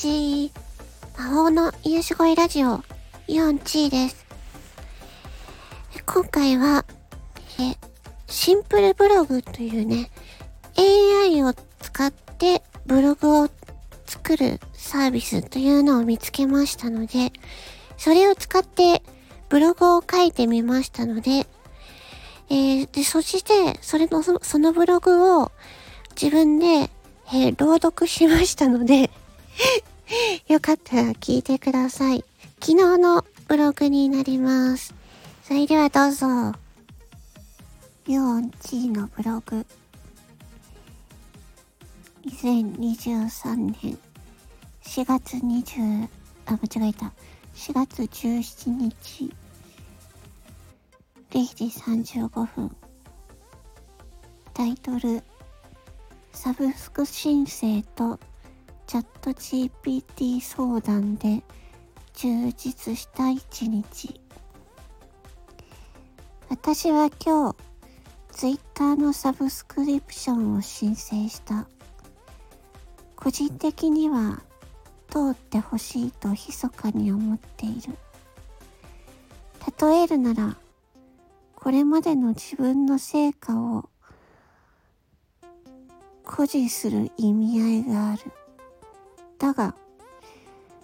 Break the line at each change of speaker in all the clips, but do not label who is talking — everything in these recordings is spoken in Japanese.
ち。魔法の癒し声ラジオ、イオンチーです。今回は、え、シンプルブログというね、AI を使ってブログを作るサービスというのを見つけましたので、それを使ってブログを書いてみましたので、えー、で、そして、それの、そのブログを自分で、えー、朗読しましたのでよかったら聞いてください。昨日のブログになります。それではどうぞ。ヨーンチーのブログ。2023年4月20、あ、間違えた。4月17日0時35分タイトルサブスク申請とチャット GPT 相談で充実した一日。私は今日ツイッターのサブスクリプションを申請した。個人的には通ってほしいと密かに思っている。例えるならこれまでの自分の成果を誇示する意味合いがある。だが、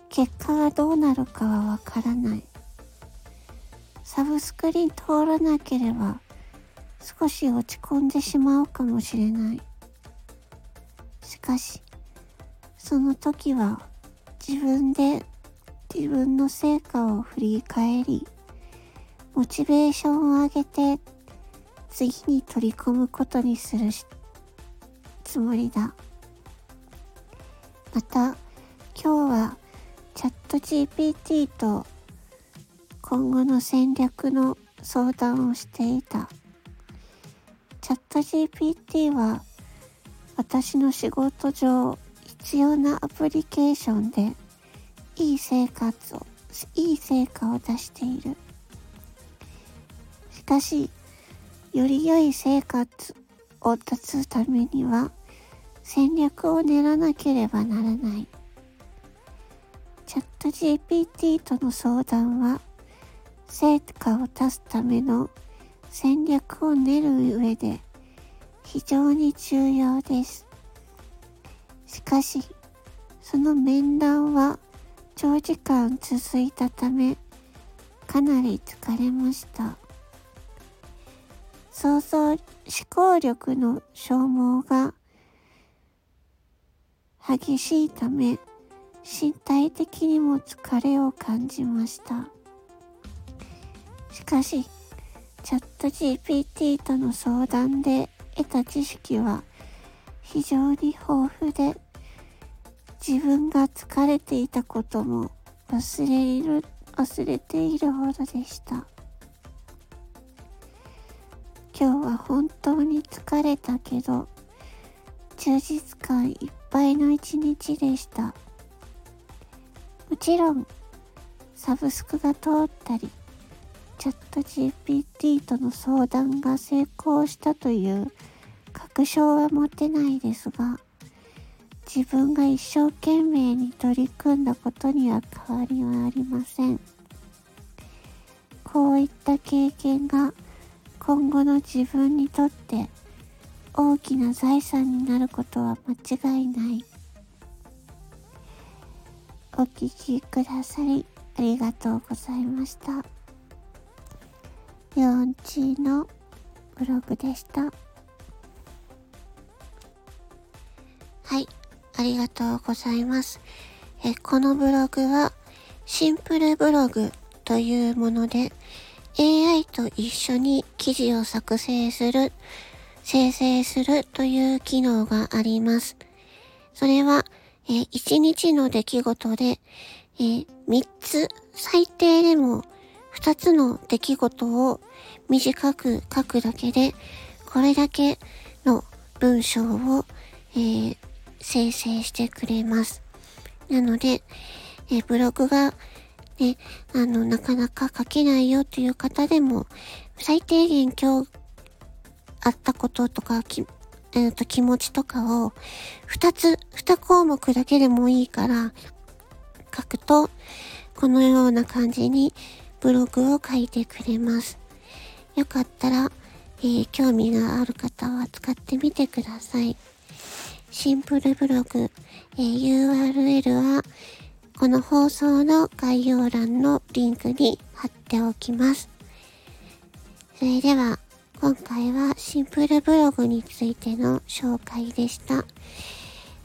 結果がどうなるかはわからない。サブスクに通らなければ少し落ち込んでしまうかもしれない。しかし、その時は自分で自分の成果を振り返り、モチベーションを上げて次に取り込むことにするつもりだ。また今日はチャット GPT と今後の戦略の相談をしていた。チャット GPT は私の仕事上必要なアプリケーションでいい生活を、いい成果を出している。しかし、より良い生活を立つためには戦略を練らなければならない。チャット GPT との相談は成果を出すための戦略を練る上で非常に重要です。しかし、その面談は長時間続いたためかなり疲れました。想像思考力の消耗が激しいため身体的にも疲れを感じましたしかしチャット GPT との相談で得た知識は非常に豊富で自分が疲れていたことも忘れる忘れているほどでした今日は本当に疲れたけど、充実感いっぱいの一日でした。もちろん、サブスクが通ったり、チャット GPT との相談が成功したという確証は持てないですが、自分が一生懸命に取り組んだことには変わりはありません。こういった経験が今後の自分にとって大きな財産になることは間違いない。お聴きくださりありがとうございました。ヨンチーのブログでした。はい、ありがとうございます。えこのブログはシンプルブログというもので、AI と一緒に記事を作成する、生成するという機能があります。それは、えー、1日の出来事で、えー、3つ、最低でも2つの出来事を短く書くだけで、これだけの文章を、えー、生成してくれます。なので、えブログがね、あの、なかなか書けないよという方でも、最低限今日あったこととか、えっ、ー、と、気持ちとかを、二つ、二項目だけでもいいから、書くと、このような感じにブログを書いてくれます。よかったら、えー、興味がある方は使ってみてください。シンプルブログ、えー、URL はこの放送の概要欄のリンクに貼っておきます。それでは、今回はシンプルブログについての紹介でした。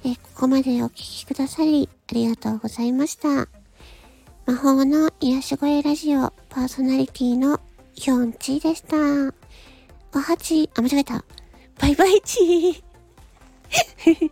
えここまでお聴きくださりありがとうございました。魔法の癒し声ラジオパーソナリティのヒョンチーでした。おはち、あ、間違えた。バイバイチー。